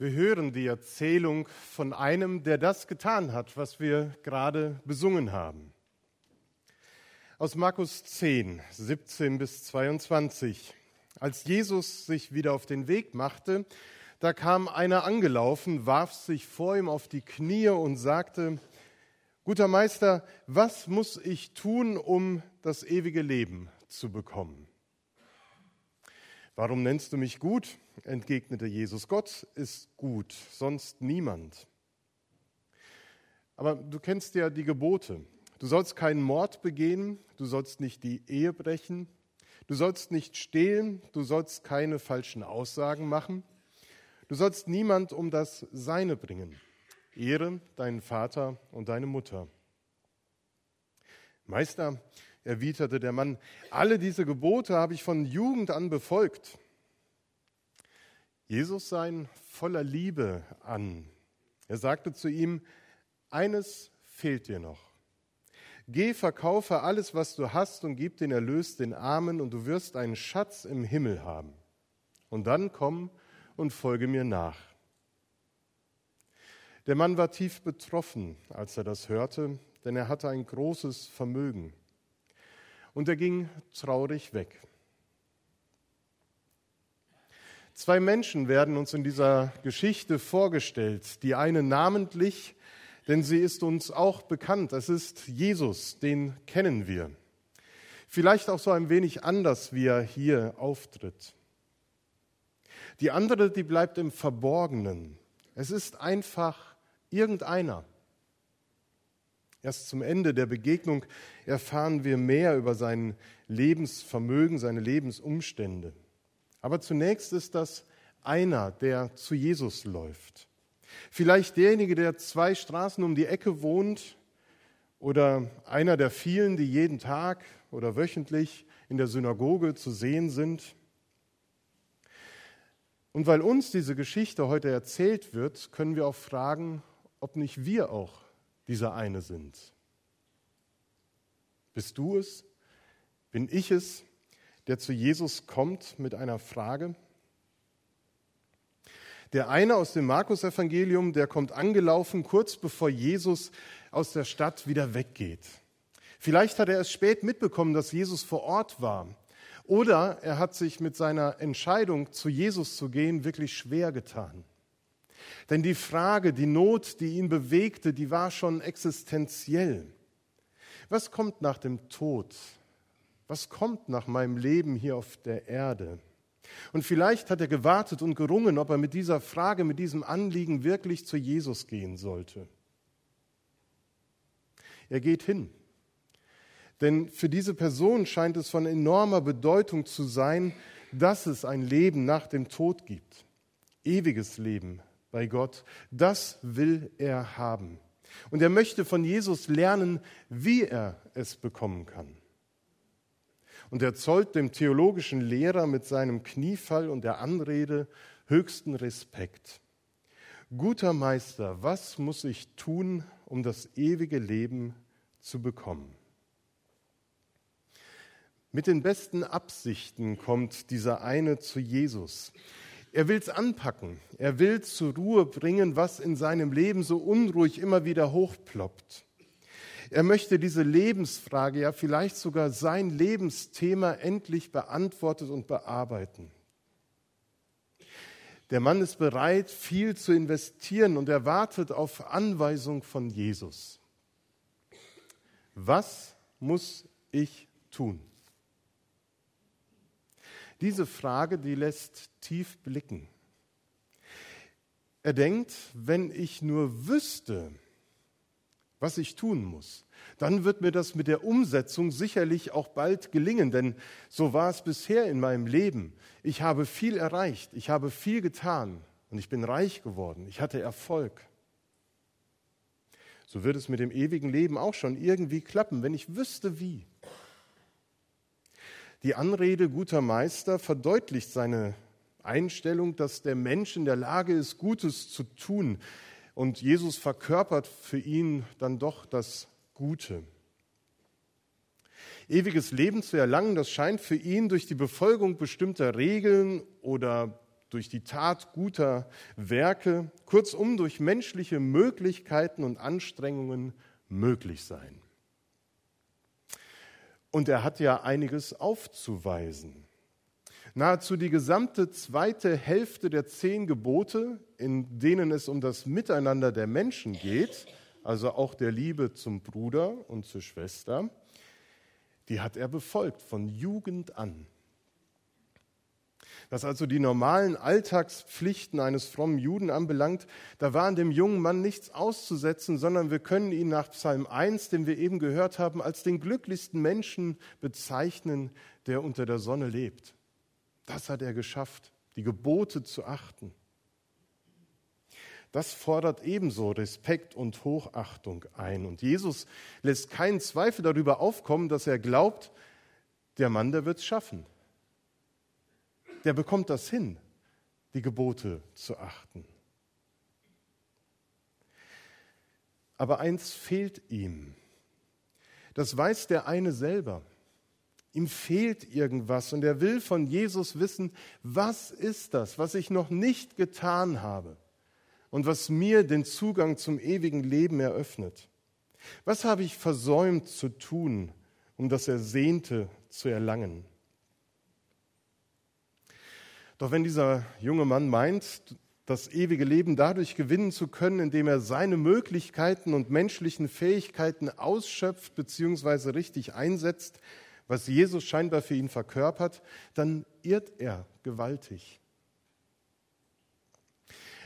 Wir hören die Erzählung von einem, der das getan hat, was wir gerade besungen haben. Aus Markus 10, 17 bis 22. Als Jesus sich wieder auf den Weg machte, da kam einer angelaufen, warf sich vor ihm auf die Knie und sagte, Guter Meister, was muss ich tun, um das ewige Leben zu bekommen? Warum nennst du mich gut? entgegnete Jesus. Gott ist gut, sonst niemand. Aber du kennst ja die Gebote. Du sollst keinen Mord begehen, du sollst nicht die Ehe brechen, du sollst nicht stehlen, du sollst keine falschen Aussagen machen, du sollst niemand um das Seine bringen. Ehre deinen Vater und deine Mutter. Meister, erwiderte der Mann, alle diese Gebote habe ich von Jugend an befolgt. Jesus sah ihn voller Liebe an. Er sagte zu ihm, eines fehlt dir noch. Geh, verkaufe alles, was du hast und gib den Erlös den Armen und du wirst einen Schatz im Himmel haben. Und dann komm und folge mir nach. Der Mann war tief betroffen, als er das hörte, denn er hatte ein großes Vermögen. Und er ging traurig weg. Zwei Menschen werden uns in dieser Geschichte vorgestellt. Die eine namentlich, denn sie ist uns auch bekannt. Es ist Jesus, den kennen wir. Vielleicht auch so ein wenig anders, wie er hier auftritt. Die andere, die bleibt im Verborgenen. Es ist einfach irgendeiner. Erst zum Ende der Begegnung erfahren wir mehr über sein Lebensvermögen, seine Lebensumstände. Aber zunächst ist das einer, der zu Jesus läuft. Vielleicht derjenige, der zwei Straßen um die Ecke wohnt oder einer der vielen, die jeden Tag oder wöchentlich in der Synagoge zu sehen sind. Und weil uns diese Geschichte heute erzählt wird, können wir auch fragen, ob nicht wir auch dieser eine sind. Bist du es? Bin ich es? der zu Jesus kommt mit einer Frage. Der eine aus dem Markus-Evangelium, der kommt angelaufen, kurz bevor Jesus aus der Stadt wieder weggeht. Vielleicht hat er es spät mitbekommen, dass Jesus vor Ort war. Oder er hat sich mit seiner Entscheidung, zu Jesus zu gehen, wirklich schwer getan. Denn die Frage, die Not, die ihn bewegte, die war schon existenziell. Was kommt nach dem Tod? Was kommt nach meinem Leben hier auf der Erde? Und vielleicht hat er gewartet und gerungen, ob er mit dieser Frage, mit diesem Anliegen wirklich zu Jesus gehen sollte. Er geht hin. Denn für diese Person scheint es von enormer Bedeutung zu sein, dass es ein Leben nach dem Tod gibt. Ewiges Leben bei Gott. Das will er haben. Und er möchte von Jesus lernen, wie er es bekommen kann. Und er zollt dem theologischen Lehrer mit seinem Kniefall und der Anrede höchsten Respekt. Guter Meister, was muss ich tun, um das ewige Leben zu bekommen? Mit den besten Absichten kommt dieser eine zu Jesus. Er will es anpacken. Er will zur Ruhe bringen, was in seinem Leben so unruhig immer wieder hochploppt. Er möchte diese Lebensfrage, ja vielleicht sogar sein Lebensthema endlich beantwortet und bearbeiten. Der Mann ist bereit, viel zu investieren und er wartet auf Anweisung von Jesus. Was muss ich tun? Diese Frage, die lässt tief blicken. Er denkt, wenn ich nur wüsste, was ich tun muss, dann wird mir das mit der Umsetzung sicherlich auch bald gelingen, denn so war es bisher in meinem Leben. Ich habe viel erreicht, ich habe viel getan und ich bin reich geworden, ich hatte Erfolg. So wird es mit dem ewigen Leben auch schon irgendwie klappen, wenn ich wüsste wie. Die Anrede guter Meister verdeutlicht seine Einstellung, dass der Mensch in der Lage ist, Gutes zu tun, und Jesus verkörpert für ihn dann doch das Gute. Ewiges Leben zu erlangen, das scheint für ihn durch die Befolgung bestimmter Regeln oder durch die Tat guter Werke, kurzum durch menschliche Möglichkeiten und Anstrengungen möglich sein. Und er hat ja einiges aufzuweisen. Nahezu die gesamte zweite Hälfte der zehn Gebote, in denen es um das Miteinander der Menschen geht, also auch der Liebe zum Bruder und zur Schwester, die hat er befolgt von Jugend an. Was also die normalen Alltagspflichten eines frommen Juden anbelangt, da war an dem jungen Mann nichts auszusetzen, sondern wir können ihn nach Psalm 1, den wir eben gehört haben, als den glücklichsten Menschen bezeichnen, der unter der Sonne lebt. Das hat er geschafft, die Gebote zu achten. Das fordert ebenso Respekt und Hochachtung ein. Und Jesus lässt keinen Zweifel darüber aufkommen, dass er glaubt, der Mann, der wird es schaffen. Der bekommt das hin, die Gebote zu achten. Aber eins fehlt ihm. Das weiß der eine selber. Ihm fehlt irgendwas und er will von Jesus wissen, was ist das, was ich noch nicht getan habe und was mir den Zugang zum ewigen Leben eröffnet. Was habe ich versäumt zu tun, um das Ersehnte zu erlangen? Doch wenn dieser junge Mann meint, das ewige Leben dadurch gewinnen zu können, indem er seine Möglichkeiten und menschlichen Fähigkeiten ausschöpft bzw. richtig einsetzt, was Jesus scheinbar für ihn verkörpert, dann irrt er gewaltig.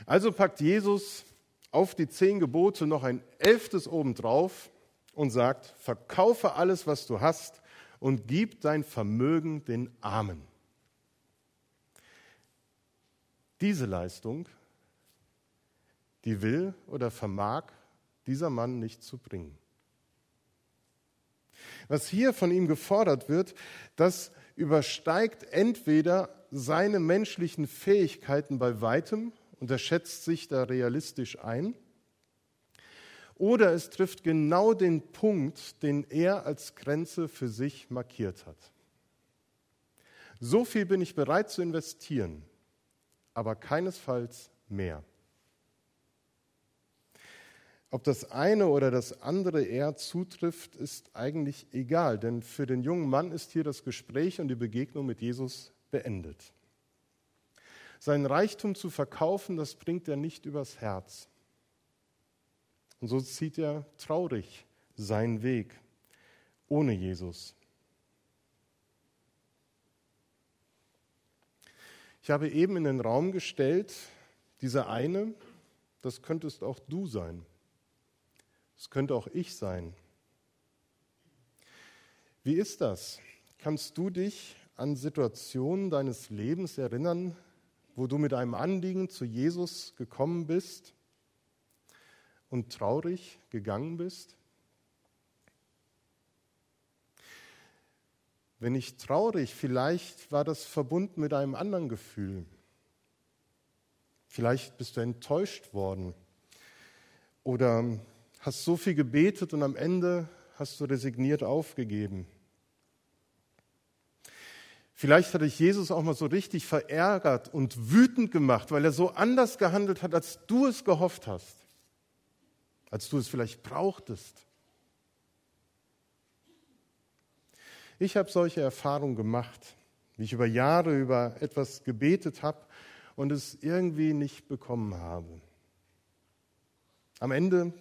Also packt Jesus auf die zehn Gebote noch ein elftes obendrauf und sagt, verkaufe alles, was du hast und gib dein Vermögen den Armen. Diese Leistung, die will oder vermag dieser Mann nicht zu bringen. Was hier von ihm gefordert wird, das übersteigt entweder seine menschlichen Fähigkeiten bei weitem und er schätzt sich da realistisch ein, oder es trifft genau den Punkt, den er als Grenze für sich markiert hat. So viel bin ich bereit zu investieren, aber keinesfalls mehr. Ob das eine oder das andere eher zutrifft, ist eigentlich egal, denn für den jungen Mann ist hier das Gespräch und die Begegnung mit Jesus beendet. Sein Reichtum zu verkaufen, das bringt er nicht übers Herz. Und so zieht er traurig seinen Weg ohne Jesus. Ich habe eben in den Raum gestellt, dieser eine, das könntest auch du sein. Es könnte auch ich sein. Wie ist das? Kannst du dich an Situationen deines Lebens erinnern, wo du mit einem Anliegen zu Jesus gekommen bist und traurig gegangen bist? Wenn ich traurig, vielleicht war das verbunden mit einem anderen Gefühl. Vielleicht bist du enttäuscht worden oder hast so viel gebetet und am Ende hast du resigniert aufgegeben. Vielleicht hat dich Jesus auch mal so richtig verärgert und wütend gemacht, weil er so anders gehandelt hat, als du es gehofft hast, als du es vielleicht brauchtest. Ich habe solche Erfahrungen gemacht, wie ich über Jahre über etwas gebetet habe und es irgendwie nicht bekommen habe. Am Ende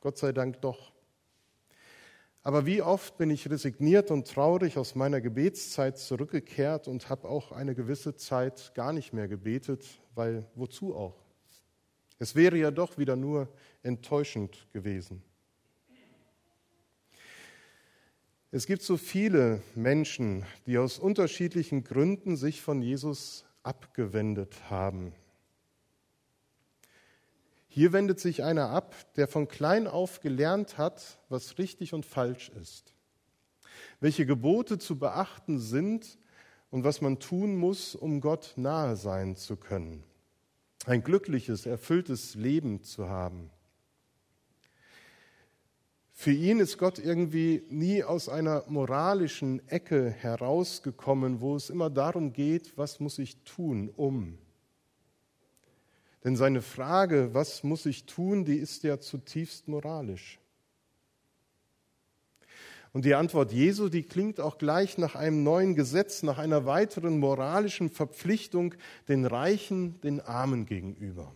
Gott sei Dank doch. Aber wie oft bin ich resigniert und traurig aus meiner Gebetszeit zurückgekehrt und habe auch eine gewisse Zeit gar nicht mehr gebetet, weil wozu auch? Es wäre ja doch wieder nur enttäuschend gewesen. Es gibt so viele Menschen, die aus unterschiedlichen Gründen sich von Jesus abgewendet haben. Hier wendet sich einer ab, der von klein auf gelernt hat, was richtig und falsch ist, welche Gebote zu beachten sind und was man tun muss, um Gott nahe sein zu können, ein glückliches, erfülltes Leben zu haben. Für ihn ist Gott irgendwie nie aus einer moralischen Ecke herausgekommen, wo es immer darum geht, was muss ich tun, um Denn seine Frage, was muss ich tun, die ist ja zutiefst moralisch. Und die Antwort Jesu, die klingt auch gleich nach einem neuen Gesetz, nach einer weiteren moralischen Verpflichtung den Reichen, den Armen gegenüber.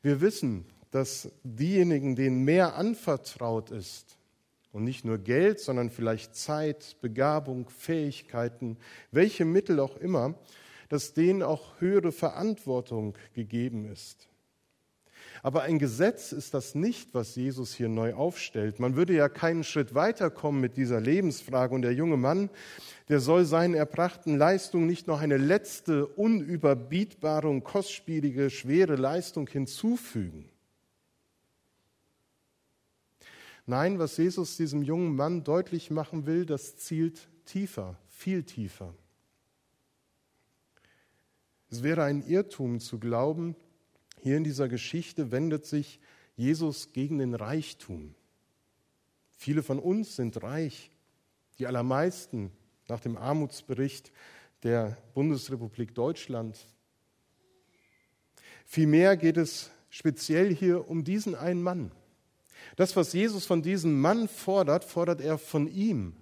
Wir wissen, dass diejenigen, denen mehr anvertraut ist, und nicht nur Geld, sondern vielleicht Zeit, Begabung, Fähigkeiten, welche Mittel auch immer, dass denen auch höhere Verantwortung gegeben ist. Aber ein Gesetz ist das nicht, was Jesus hier neu aufstellt. Man würde ja keinen Schritt weiterkommen mit dieser Lebensfrage. Und der junge Mann, der soll seinen erbrachten Leistungen nicht noch eine letzte, unüberbietbare und kostspielige, schwere Leistung hinzufügen. Nein, was Jesus diesem jungen Mann deutlich machen will, das zielt tiefer, viel tiefer. Es wäre ein Irrtum zu glauben, hier in dieser Geschichte wendet sich Jesus gegen den Reichtum. Viele von uns sind reich, die allermeisten nach dem Armutsbericht der Bundesrepublik Deutschland. Vielmehr geht es speziell hier um diesen einen Mann. Das, was Jesus von diesem Mann fordert, fordert er von ihm,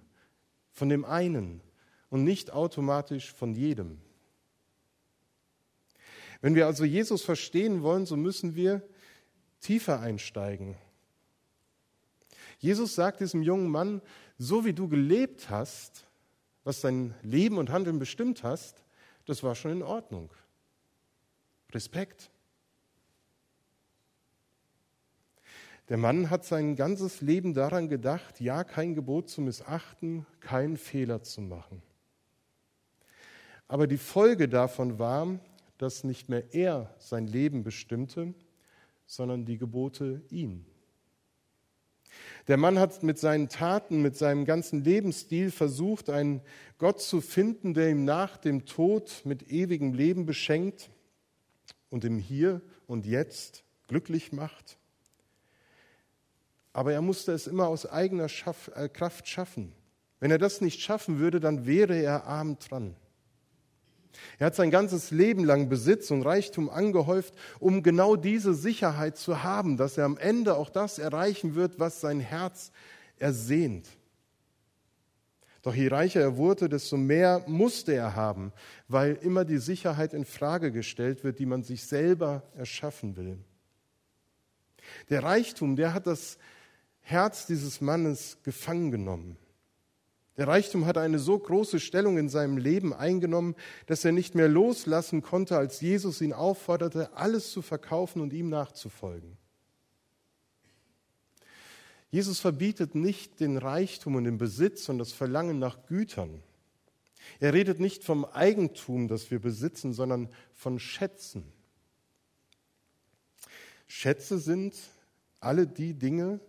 von dem einen und nicht automatisch von jedem. Wenn wir also Jesus verstehen wollen, so müssen wir tiefer einsteigen. Jesus sagt diesem jungen Mann, so wie du gelebt hast, was dein Leben und Handeln bestimmt hast, das war schon in Ordnung. Respekt. Der Mann hat sein ganzes Leben daran gedacht, ja, kein Gebot zu missachten, keinen Fehler zu machen. Aber die Folge davon war, dass nicht mehr er sein Leben bestimmte, sondern die Gebote ihn. Der Mann hat mit seinen Taten, mit seinem ganzen Lebensstil versucht, einen Gott zu finden, der ihm nach dem Tod mit ewigem Leben beschenkt und im Hier und Jetzt glücklich macht. Aber er musste es immer aus eigener äh, Kraft schaffen. Wenn er das nicht schaffen würde, dann wäre er arm dran. Er hat sein ganzes Leben lang Besitz und Reichtum angehäuft, um genau diese Sicherheit zu haben, dass er am Ende auch das erreichen wird, was sein Herz ersehnt. Doch je reicher er wurde, desto mehr musste er haben, weil immer die Sicherheit in Frage gestellt wird, die man sich selber erschaffen will. Der Reichtum, der hat das Herz dieses Mannes gefangen genommen. Der Reichtum hatte eine so große Stellung in seinem Leben eingenommen, dass er nicht mehr loslassen konnte, als Jesus ihn aufforderte, alles zu verkaufen und ihm nachzufolgen. Jesus verbietet nicht den Reichtum und den Besitz und das Verlangen nach Gütern. Er redet nicht vom Eigentum, das wir besitzen, sondern von Schätzen. Schätze sind alle die Dinge,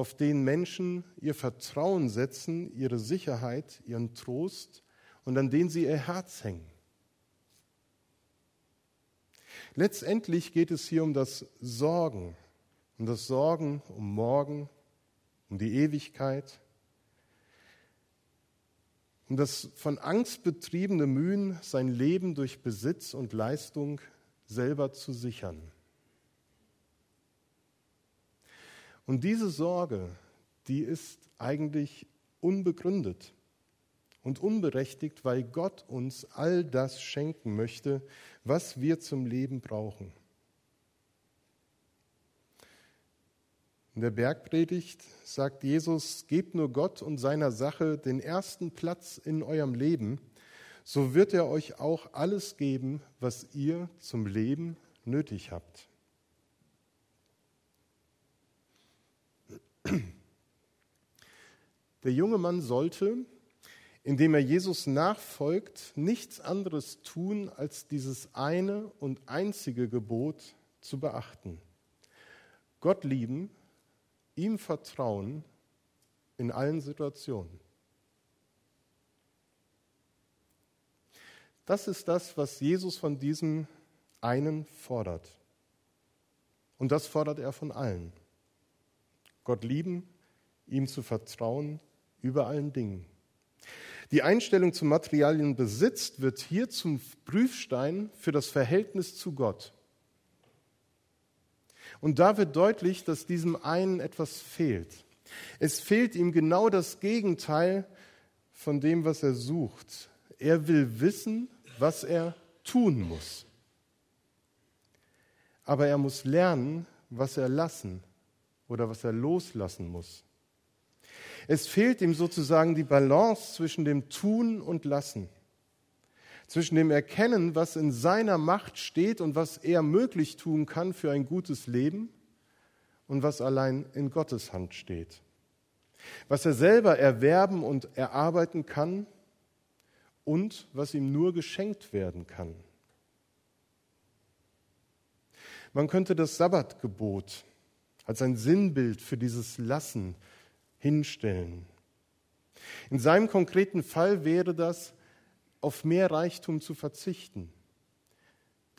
auf den Menschen ihr Vertrauen setzen, ihre Sicherheit, ihren Trost und an den sie ihr Herz hängen. Letztendlich geht es hier um das Sorgen, um das Sorgen um morgen, um die Ewigkeit, um das von Angst betriebene Mühen, sein Leben durch Besitz und Leistung selber zu sichern. Und diese Sorge, die ist eigentlich unbegründet und unberechtigt, weil Gott uns all das schenken möchte, was wir zum Leben brauchen. In der Bergpredigt sagt Jesus, gebt nur Gott und seiner Sache den ersten Platz in eurem Leben, so wird er euch auch alles geben, was ihr zum Leben nötig habt. Der junge Mann sollte, indem er Jesus nachfolgt, nichts anderes tun, als dieses eine und einzige Gebot zu beachten. Gott lieben, ihm vertrauen in allen Situationen. Das ist das, was Jesus von diesem einen fordert. Und das fordert er von allen. Gott lieben, ihm zu vertrauen über allen Dingen. Die Einstellung zum Materialienbesitz wird hier zum Prüfstein für das Verhältnis zu Gott. Und da wird deutlich, dass diesem einen etwas fehlt. Es fehlt ihm genau das Gegenteil von dem, was er sucht. Er will wissen, was er tun muss. Aber er muss lernen, was er lassen oder was er loslassen muss. Es fehlt ihm sozusagen die Balance zwischen dem Tun und Lassen, zwischen dem Erkennen, was in seiner Macht steht und was er möglich tun kann für ein gutes Leben und was allein in Gottes Hand steht, was er selber erwerben und erarbeiten kann und was ihm nur geschenkt werden kann. Man könnte das Sabbatgebot als ein Sinnbild für dieses Lassen hinstellen. In seinem konkreten Fall wäre das, auf mehr Reichtum zu verzichten,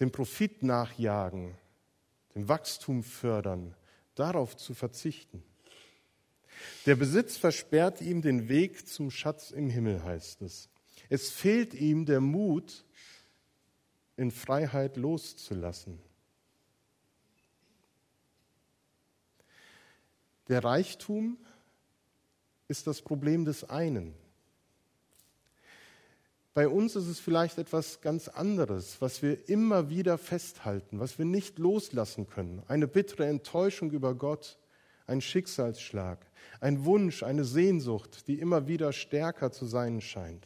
dem Profit nachjagen, dem Wachstum fördern, darauf zu verzichten. Der Besitz versperrt ihm den Weg zum Schatz im Himmel, heißt es. Es fehlt ihm der Mut, in Freiheit loszulassen. Der Reichtum ist das Problem des einen. Bei uns ist es vielleicht etwas ganz anderes, was wir immer wieder festhalten, was wir nicht loslassen können. Eine bittere Enttäuschung über Gott, ein Schicksalsschlag, ein Wunsch, eine Sehnsucht, die immer wieder stärker zu sein scheint.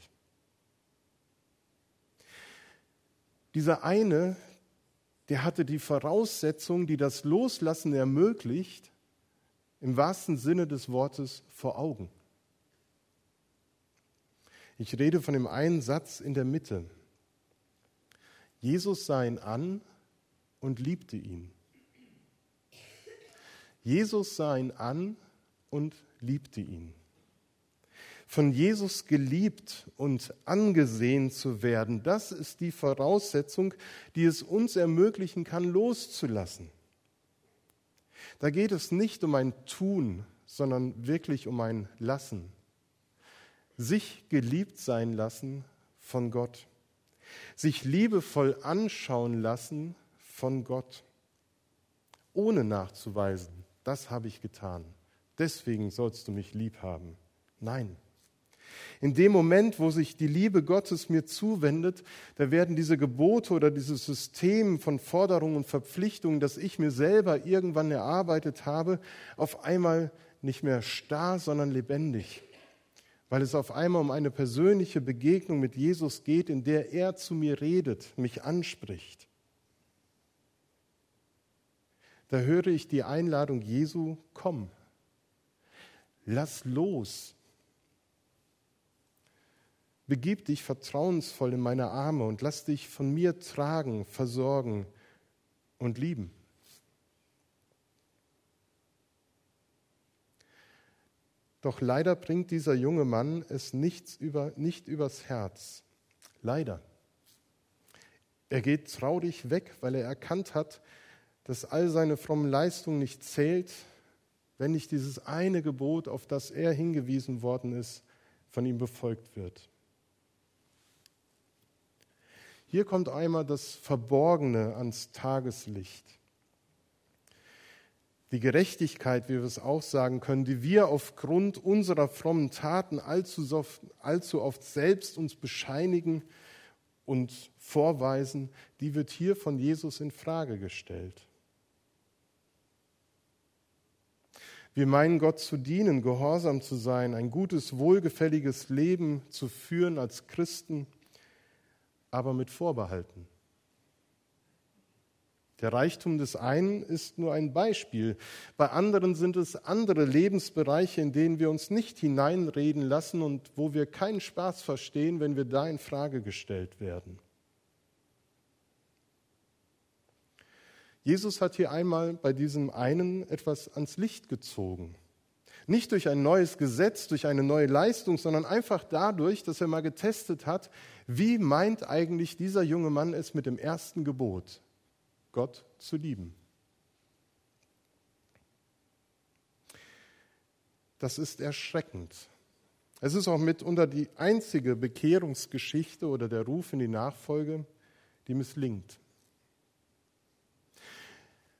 Dieser eine, der hatte die Voraussetzung, die das Loslassen ermöglicht, im wahrsten Sinne des Wortes vor Augen. Ich rede von dem einen Satz in der Mitte. Jesus sah ihn an und liebte ihn. Jesus sah ihn an und liebte ihn. Von Jesus geliebt und angesehen zu werden, das ist die Voraussetzung, die es uns ermöglichen kann, loszulassen. Da geht es nicht um ein Tun, sondern wirklich um ein Lassen sich geliebt sein lassen von Gott, sich liebevoll anschauen lassen von Gott, ohne nachzuweisen, das habe ich getan, deswegen sollst du mich lieb haben. Nein. In dem Moment, wo sich die Liebe Gottes mir zuwendet, da werden diese Gebote oder dieses System von Forderungen und Verpflichtungen, das ich mir selber irgendwann erarbeitet habe, auf einmal nicht mehr starr, sondern lebendig weil es auf einmal um eine persönliche Begegnung mit Jesus geht, in der er zu mir redet, mich anspricht. Da höre ich die Einladung Jesu, komm, lass los. Begib dich vertrauensvoll in meine Arme und lass dich von mir tragen, versorgen und lieben. Doch leider bringt dieser junge Mann es nichts über, nicht übers Herz. Leider. Er geht traurig weg, weil er erkannt hat, dass all seine frommen Leistungen nicht zählt, wenn nicht dieses eine Gebot, auf das er hingewiesen worden ist, von ihm befolgt wird. Hier kommt einmal das Verborgene ans Tageslicht die Gerechtigkeit, wie wir es auch sagen können, die wir aufgrund unserer frommen Taten allzu oft, allzu oft selbst uns bescheinigen und vorweisen, die wird hier von Jesus in Frage gestellt. Wir meinen Gott zu dienen, gehorsam zu sein, ein gutes, wohlgefälliges Leben zu führen als Christen, aber mit Vorbehalten. Der Reichtum des einen ist nur ein Beispiel. Bei anderen sind es andere Lebensbereiche, in denen wir uns nicht hineinreden lassen und wo wir keinen Spaß verstehen, wenn wir da in Frage gestellt werden. Jesus hat hier einmal bei diesem einen etwas ans Licht gezogen. Nicht durch ein neues Gesetz, durch eine neue Leistung, sondern einfach dadurch, dass er mal getestet hat, wie meint eigentlich dieser junge Mann es mit dem ersten Gebot? Gott zu lieben. Das ist erschreckend. Es ist auch mitunter die einzige Bekehrungsgeschichte oder der Ruf in die Nachfolge, die misslingt.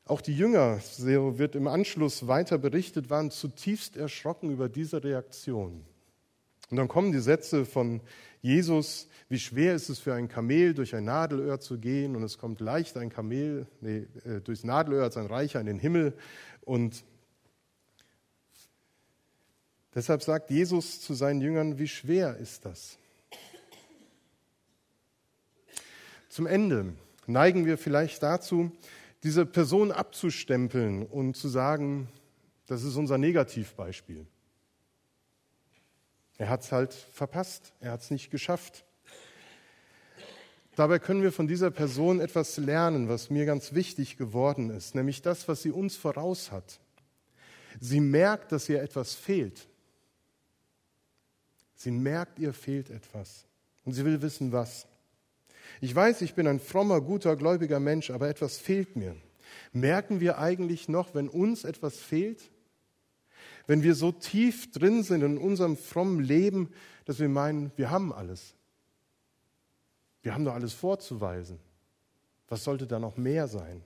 Auch die Jünger, so wird im Anschluss weiter berichtet, waren zutiefst erschrocken über diese Reaktion. Und dann kommen die Sätze von Jesus, wie schwer ist es für ein Kamel durch ein Nadelöhr zu gehen und es kommt leicht ein Kamel nee, äh, durchs Nadelöhr als ein Reicher in den Himmel. Und deshalb sagt Jesus zu seinen Jüngern, wie schwer ist das? Zum Ende neigen wir vielleicht dazu, diese Person abzustempeln und zu sagen, das ist unser Negativbeispiel. Er hat es halt verpasst, er hat es nicht geschafft. Dabei können wir von dieser Person etwas lernen, was mir ganz wichtig geworden ist, nämlich das, was sie uns voraus hat. Sie merkt, dass ihr etwas fehlt. Sie merkt, ihr fehlt etwas. Und sie will wissen, was. Ich weiß, ich bin ein frommer, guter, gläubiger Mensch, aber etwas fehlt mir. Merken wir eigentlich noch, wenn uns etwas fehlt? Wenn wir so tief drin sind in unserem frommen Leben, dass wir meinen, wir haben alles. Wir haben doch alles vorzuweisen. Was sollte da noch mehr sein?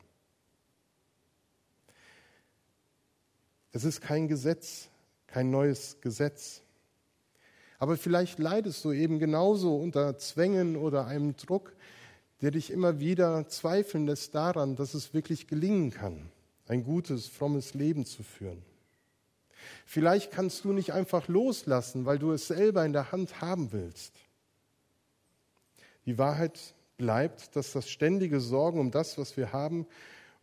Es ist kein Gesetz, kein neues Gesetz. Aber vielleicht leidest du eben genauso unter Zwängen oder einem Druck, der dich immer wieder zweifeln lässt daran, dass es wirklich gelingen kann, ein gutes, frommes Leben zu führen. Vielleicht kannst du nicht einfach loslassen, weil du es selber in der Hand haben willst. Die Wahrheit bleibt, dass das ständige Sorgen um das, was wir haben,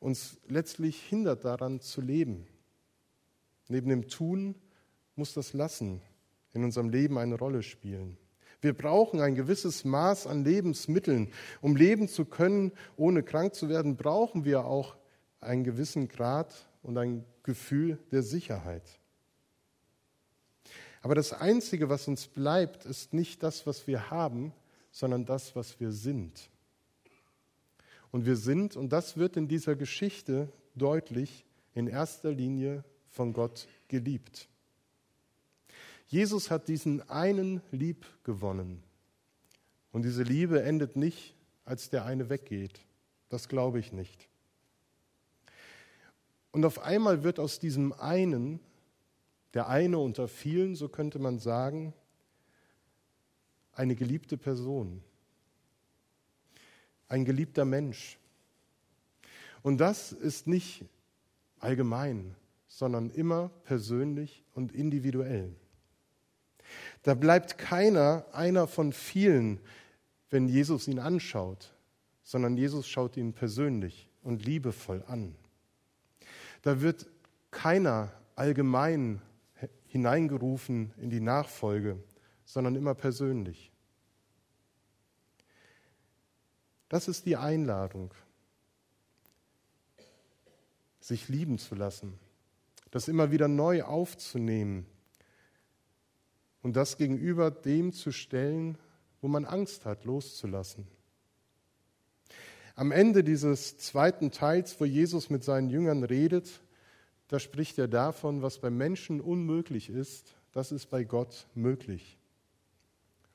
uns letztlich hindert daran zu leben. Neben dem Tun muss das Lassen in unserem Leben eine Rolle spielen. Wir brauchen ein gewisses Maß an Lebensmitteln. Um leben zu können, ohne krank zu werden, brauchen wir auch einen gewissen Grad und ein Gefühl der Sicherheit. Aber das Einzige, was uns bleibt, ist nicht das, was wir haben, sondern das, was wir sind. Und wir sind, und das wird in dieser Geschichte deutlich, in erster Linie von Gott geliebt. Jesus hat diesen einen lieb gewonnen. Und diese Liebe endet nicht, als der eine weggeht. Das glaube ich nicht. Und auf einmal wird aus diesem einen, der eine unter vielen, so könnte man sagen, eine geliebte Person, ein geliebter Mensch. Und das ist nicht allgemein, sondern immer persönlich und individuell. Da bleibt keiner einer von vielen, wenn Jesus ihn anschaut, sondern Jesus schaut ihn persönlich und liebevoll an. Da wird keiner allgemein hineingerufen in die Nachfolge, sondern immer persönlich. Das ist die Einladung, sich lieben zu lassen, das immer wieder neu aufzunehmen, und das gegenüber dem zu stellen, wo man Angst hat, loszulassen. Am Ende dieses zweiten Teils, wo Jesus mit seinen Jüngern redet, da spricht er davon, was bei Menschen unmöglich ist, das ist bei Gott möglich.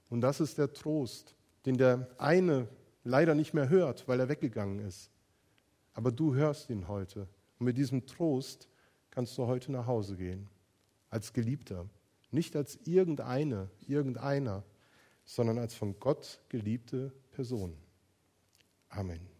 Und das ist der Trost, den der eine leider nicht mehr hört, weil er weggegangen ist. Aber du hörst ihn heute. Und mit diesem Trost kannst du heute nach Hause gehen, als Geliebter. Nicht als irgendeine, irgendeiner, sondern als von Gott geliebte Person. Amen.